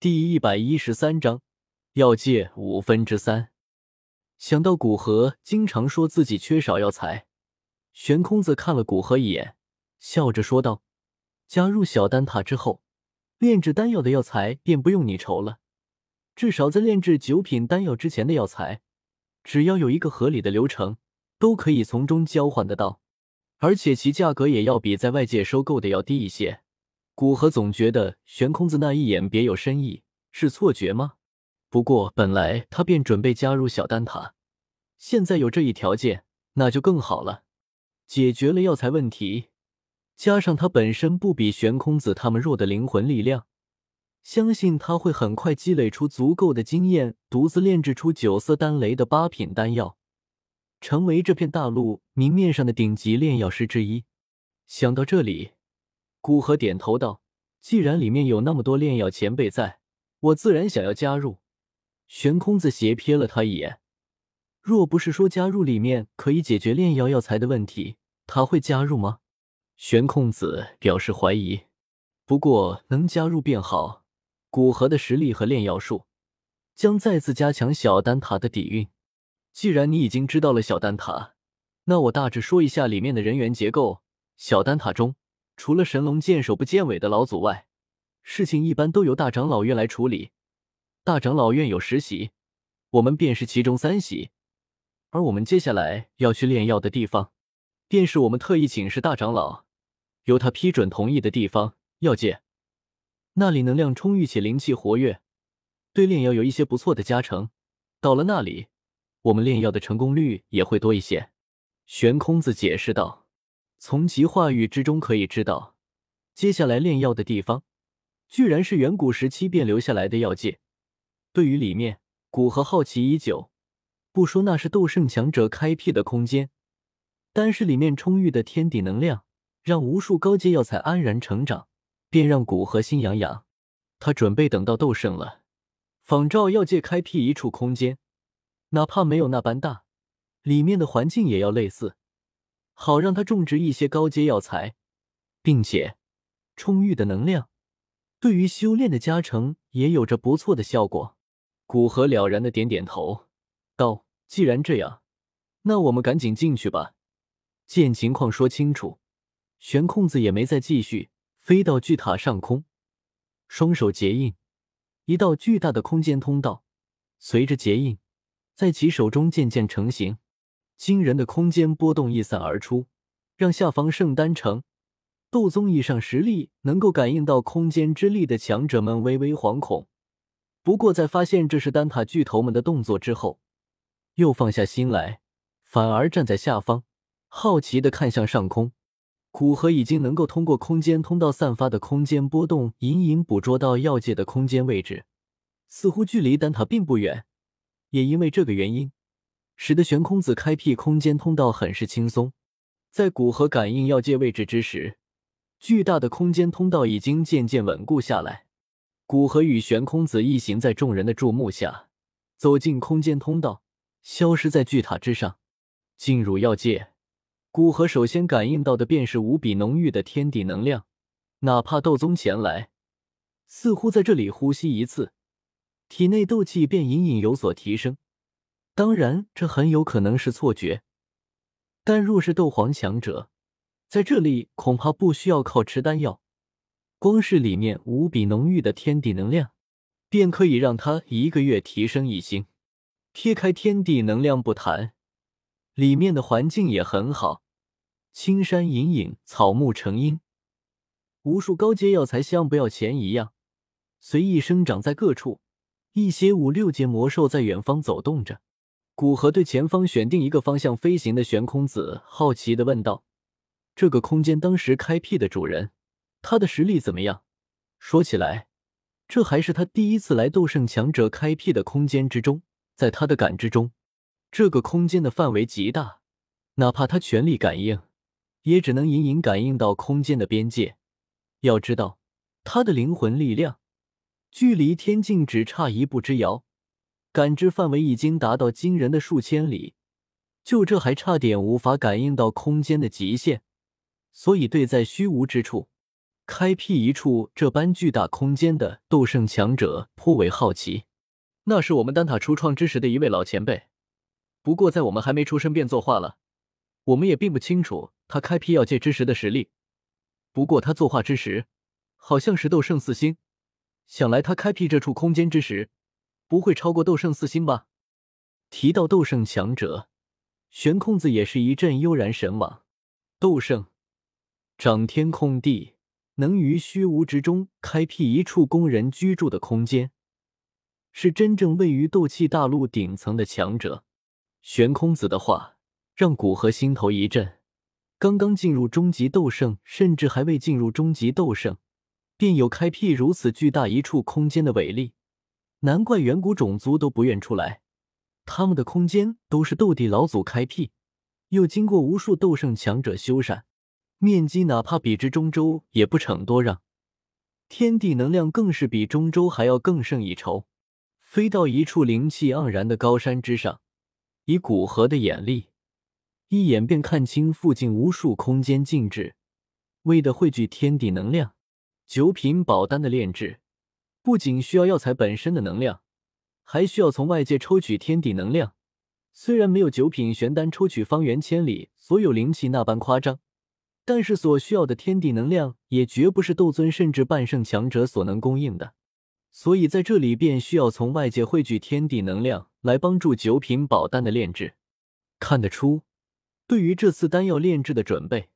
第一百一十三章，药界五分之三。想到古河经常说自己缺少药材，悬空子看了古河一眼，笑着说道：“加入小丹塔之后，炼制丹药的药材便不用你愁了。至少在炼制九品丹药之前的药材，只要有一个合理的流程，都可以从中交换得到，而且其价格也要比在外界收购的要低一些。”古河总觉得悬空子那一眼别有深意，是错觉吗？不过本来他便准备加入小丹塔，现在有这一条件，那就更好了。解决了药材问题，加上他本身不比悬空子他们弱的灵魂力量，相信他会很快积累出足够的经验，独自炼制出九色丹雷的八品丹药，成为这片大陆明面上的顶级炼药师之一。想到这里。古河点头道：“既然里面有那么多炼药前辈在，我自然想要加入。”悬空子斜瞥了他一眼，若不是说加入里面可以解决炼药药材的问题，他会加入吗？悬空子表示怀疑。不过能加入便好，古河的实力和炼药术将再次加强小丹塔的底蕴。既然你已经知道了小丹塔，那我大致说一下里面的人员结构。小丹塔中。除了神龙见首不见尾的老祖外，事情一般都由大长老院来处理。大长老院有十席，我们便是其中三席。而我们接下来要去炼药的地方，便是我们特意请示大长老，由他批准同意的地方——药界。那里能量充裕且灵气活跃，对炼药有一些不错的加成。到了那里，我们炼药的成功率也会多一些。悬空子解释道。从其话语之中可以知道，接下来炼药的地方，居然是远古时期便留下来的药界。对于里面，古河好奇已久。不说那是斗圣强者开辟的空间，单是里面充裕的天地能量，让无数高阶药材安然成长，便让古河心痒痒。他准备等到斗圣了，仿照药界开辟一处空间，哪怕没有那般大，里面的环境也要类似。好让他种植一些高阶药材，并且充裕的能量对于修炼的加成也有着不错的效果。古河了然的点点头，道：“既然这样，那我们赶紧进去吧。见情况说清楚。”悬空子也没再继续，飞到巨塔上空，双手结印，一道巨大的空间通道随着结印，在其手中渐渐成型。惊人的空间波动一散而出，让下方圣丹城、斗宗以上实力能够感应到空间之力的强者们微微惶恐。不过，在发现这是丹塔巨头们的动作之后，又放下心来，反而站在下方，好奇的看向上空。古河已经能够通过空间通道散发的空间波动，隐隐捕捉到药界的空间位置，似乎距离丹塔并不远。也因为这个原因。使得悬空子开辟空间通道很是轻松。在古河感应药界位置之时，巨大的空间通道已经渐渐稳固下来。古河与悬空子一行在众人的注目下走进空间通道，消失在巨塔之上。进入药界，古河首先感应到的便是无比浓郁的天地能量。哪怕斗宗前来，似乎在这里呼吸一次，体内斗气便隐隐有所提升。当然，这很有可能是错觉。但若是斗皇强者，在这里恐怕不需要靠吃丹药，光是里面无比浓郁的天地能量，便可以让他一个月提升一星。撇开天地能量不谈，里面的环境也很好，青山隐隐，草木成荫，无数高阶药材像不要钱一样随意生长在各处。一些五六阶魔兽在远方走动着。古河对前方选定一个方向飞行的悬空子好奇的问道：“这个空间当时开辟的主人，他的实力怎么样？说起来，这还是他第一次来斗圣强者开辟的空间之中。在他的感知中，这个空间的范围极大，哪怕他全力感应，也只能隐隐感应到空间的边界。要知道，他的灵魂力量距离天境只差一步之遥。”感知范围已经达到惊人的数千里，就这还差点无法感应到空间的极限，所以对在虚无之处，开辟一处这般巨大空间的斗圣强者颇为好奇。那是我们丹塔初创之时的一位老前辈，不过在我们还没出生便作画了，我们也并不清楚他开辟药界之时的实力。不过他作画之时，好像是斗圣四星，想来他开辟这处空间之时，不会超过斗圣四星吧？提到斗圣强者，玄空子也是一阵悠然神往。斗圣掌天空地，能于虚无之中开辟一处供人居住的空间，是真正位于斗气大陆顶层的强者。玄空子的话让古河心头一震。刚刚进入终极斗圣，甚至还未进入终极斗圣，便有开辟如此巨大一处空间的伟力，难怪远古种族都不愿出来。他们的空间都是斗帝老祖开辟，又经过无数斗圣强者修缮，面积哪怕比之中州也不逞多让，天地能量更是比中州还要更胜一筹。飞到一处灵气盎然的高山之上，以古河的眼力，一眼便看清附近无数空间静止。为的汇聚天地能量，九品宝丹的炼制不仅需要药材本身的能量。还需要从外界抽取天地能量，虽然没有九品玄丹抽取方圆千里所有灵气那般夸张，但是所需要的天地能量也绝不是斗尊甚至半圣强者所能供应的，所以在这里便需要从外界汇聚天地能量来帮助九品宝丹的炼制。看得出，对于这次丹药炼制的准备，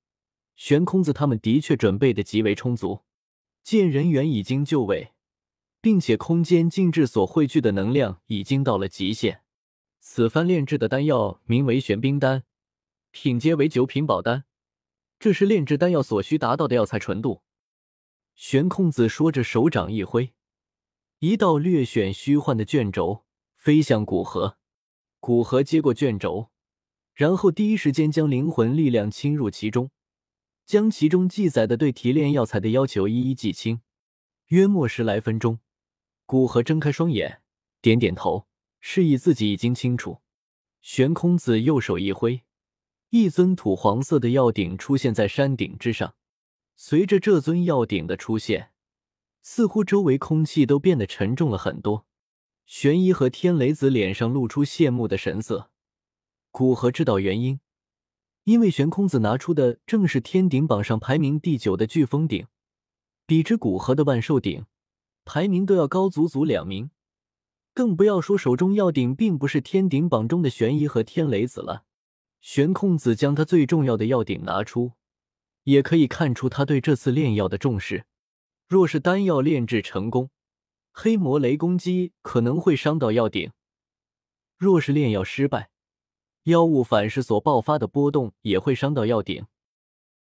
玄空子他们的确准备的极为充足，见人员已经就位。并且空间静置所汇聚的能量已经到了极限。此番炼制的丹药名为玄冰丹，品阶为九品宝丹，这是炼制丹药所需达到的药材纯度。玄空子说着，手掌一挥，一道略显虚幻的卷轴飞向古河。古河接过卷轴，然后第一时间将灵魂力量侵入其中，将其中记载的对提炼药材的要求一一记清。约莫十来分钟。古河睁开双眼，点点头，示意自己已经清楚。玄空子右手一挥，一尊土黄色的药鼎出现在山顶之上。随着这尊药鼎的出现，似乎周围空气都变得沉重了很多。玄一和天雷子脸上露出羡慕的神色。古河知道原因，因为玄空子拿出的正是天鼎榜上排名第九的飓风鼎，比之古河的万寿鼎。排名都要高足足两名，更不要说手中药鼎并不是天鼎榜中的玄仪和天雷子了。玄空子将他最重要的药鼎拿出，也可以看出他对这次炼药的重视。若是丹药炼制成功，黑魔雷攻击可能会伤到药鼎；若是炼药失败，药物反噬所爆发的波动也会伤到药鼎。